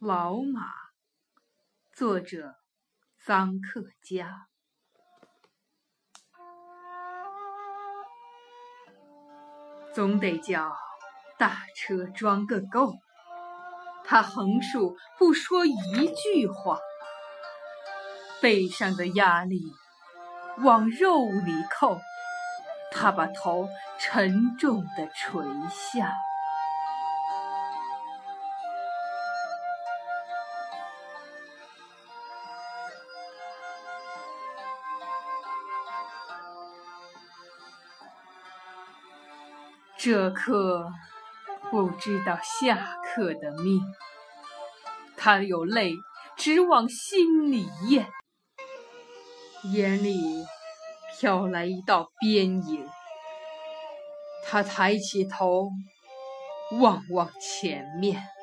老马，作者臧克家。总得叫大车装个够。他横竖不说一句话，背上的压力往肉里扣，他把头沉重地垂下。这刻不知道下刻的命，他有泪直往心里咽，眼里飘来一道边影。他抬起头望望前面。